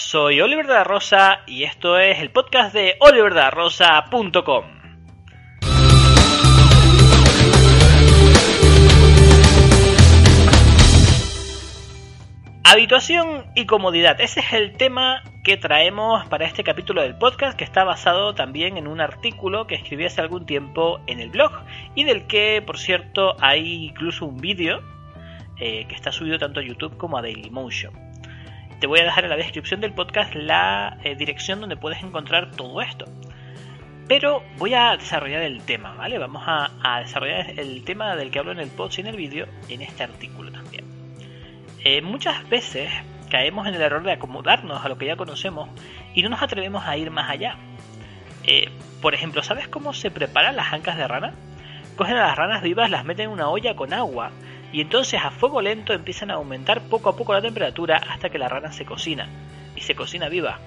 soy Oliver de la Rosa y esto es el podcast de oliverdelarrosa.com. Habituación y comodidad. Ese es el tema que traemos para este capítulo del podcast que está basado también en un artículo que escribí hace algún tiempo en el blog y del que, por cierto, hay incluso un vídeo eh, que está subido tanto a YouTube como a Dailymotion. Te voy a dejar en la descripción del podcast la eh, dirección donde puedes encontrar todo esto. Pero voy a desarrollar el tema, ¿vale? Vamos a, desarrollar el tema del que hablo en el post y en el vídeo en este artículo también. Eh, muchas veces caemos en el error de acomodarnos a lo que ya conocemos y no nos atrevemos a ir más allá. Eh, por ejemplo, ¿sabes cómo se preparan las ancas de rana? Cogen a las ranas vivas, las meten en una olla con agua y entonces a fuego lento empiezan a aumentar poco a poco la temperatura hasta que la rana se cocina y se cocina viva.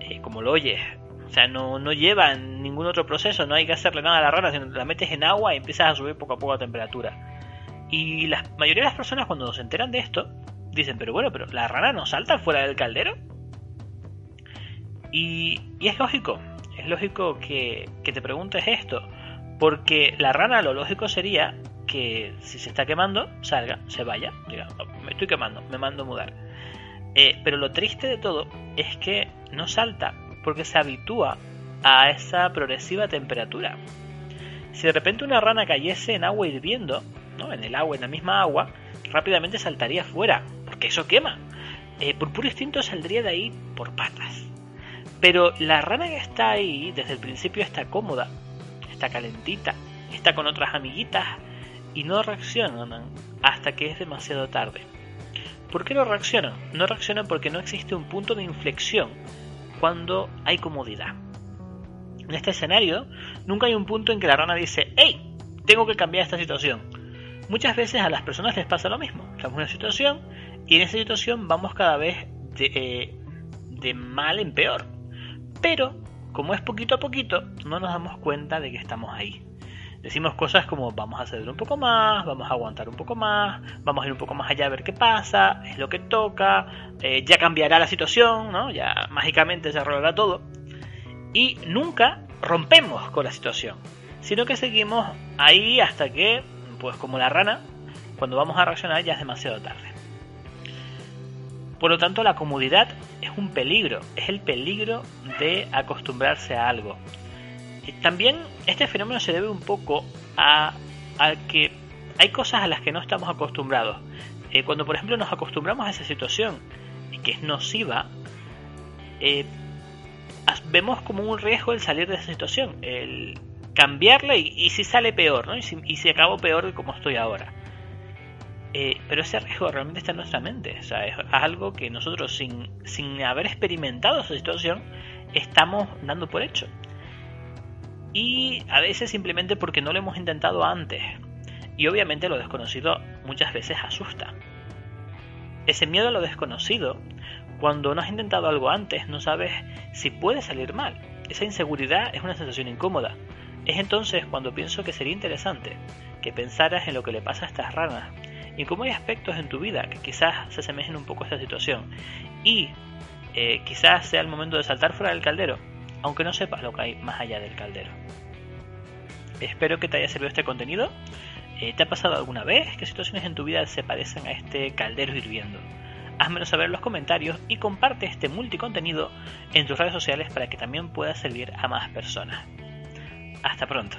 Eh, como lo oyes. O sea, no, no lleva ningún otro proceso, no hay que hacerle nada a la rana, sino la metes en agua y empiezas a subir poco a poco la temperatura. Y la mayoría de las personas cuando se enteran de esto, dicen, pero bueno, pero la rana no salta fuera del caldero. Y, y es lógico, es lógico que, que te preguntes esto, porque la rana lo lógico sería que si se está quemando, salga, se vaya, diga, "Oh, me estoy quemando, me mando a mudar. Eh, pero lo triste de todo es que no salta porque se habitúa a esa progresiva temperatura. Si de repente una rana cayese en agua hirviendo, ¿no? en el agua, en la misma agua, rápidamente saltaría fuera, porque eso quema. Eh, por puro instinto saldría de ahí por patas. Pero la rana que está ahí, desde el principio está cómoda, está calentita, está con otras amiguitas y no reaccionan hasta que es demasiado tarde. ¿Por qué no reaccionan? No reaccionan porque no existe un punto de inflexión cuando hay comodidad. En este escenario, nunca hay un punto en que la rana dice, ¡Hey! Tengo que cambiar esta situación. Muchas veces a las personas les pasa lo mismo. Estamos en una situación y en esa situación vamos cada vez de, eh, de mal en peor. Pero, como es poquito a poquito, no nos damos cuenta de que estamos ahí. Decimos cosas como vamos a ceder un poco más, vamos a aguantar un poco más, vamos a ir un poco más allá a ver qué pasa, es lo que toca, eh, ya cambiará la situación, ¿no? ya mágicamente se arreglará todo. Y nunca rompemos con la situación, sino que seguimos ahí hasta que, pues como la rana, cuando vamos a reaccionar ya es demasiado tarde. Por lo tanto, la comodidad es un peligro, es el peligro de acostumbrarse a algo. También este fenómeno se debe un poco a, que hay cosas a las que no estamos acostumbrados. Eh, cuando, por ejemplo, nos acostumbramos a esa situación que es nociva, eh, vemos como un riesgo el salir de esa situación, el cambiarla y, si sale peor, ¿no? Y si, y acabo peor de como estoy ahora. Eh, pero ese riesgo realmente está en nuestra mente. O sea, es algo que nosotros, sin, sin haber experimentado esa situación, estamos dando por hecho. Y a veces simplemente porque no lo hemos intentado antes. Y obviamente lo desconocido muchas veces asusta. Ese miedo a lo desconocido, cuando no has intentado algo antes, no sabes si puede salir mal. Esa inseguridad es una sensación incómoda. Es entonces cuando pienso que sería interesante que pensaras en lo que le pasa a estas ranas y cómo hay aspectos en tu vida que quizás se asemejen un poco a esta situación y eh, quizás sea el momento de saltar fuera del caldero, aunque no sepas lo que hay más allá del caldero. Espero que te haya servido este contenido. Eh, ¿Te ha pasado alguna vez que situaciones en tu vida se parecen a este caldero hirviendo? Házmelo saber en los comentarios y comparte este multicontenido en tus redes sociales para que también pueda servir a más personas. Hasta pronto.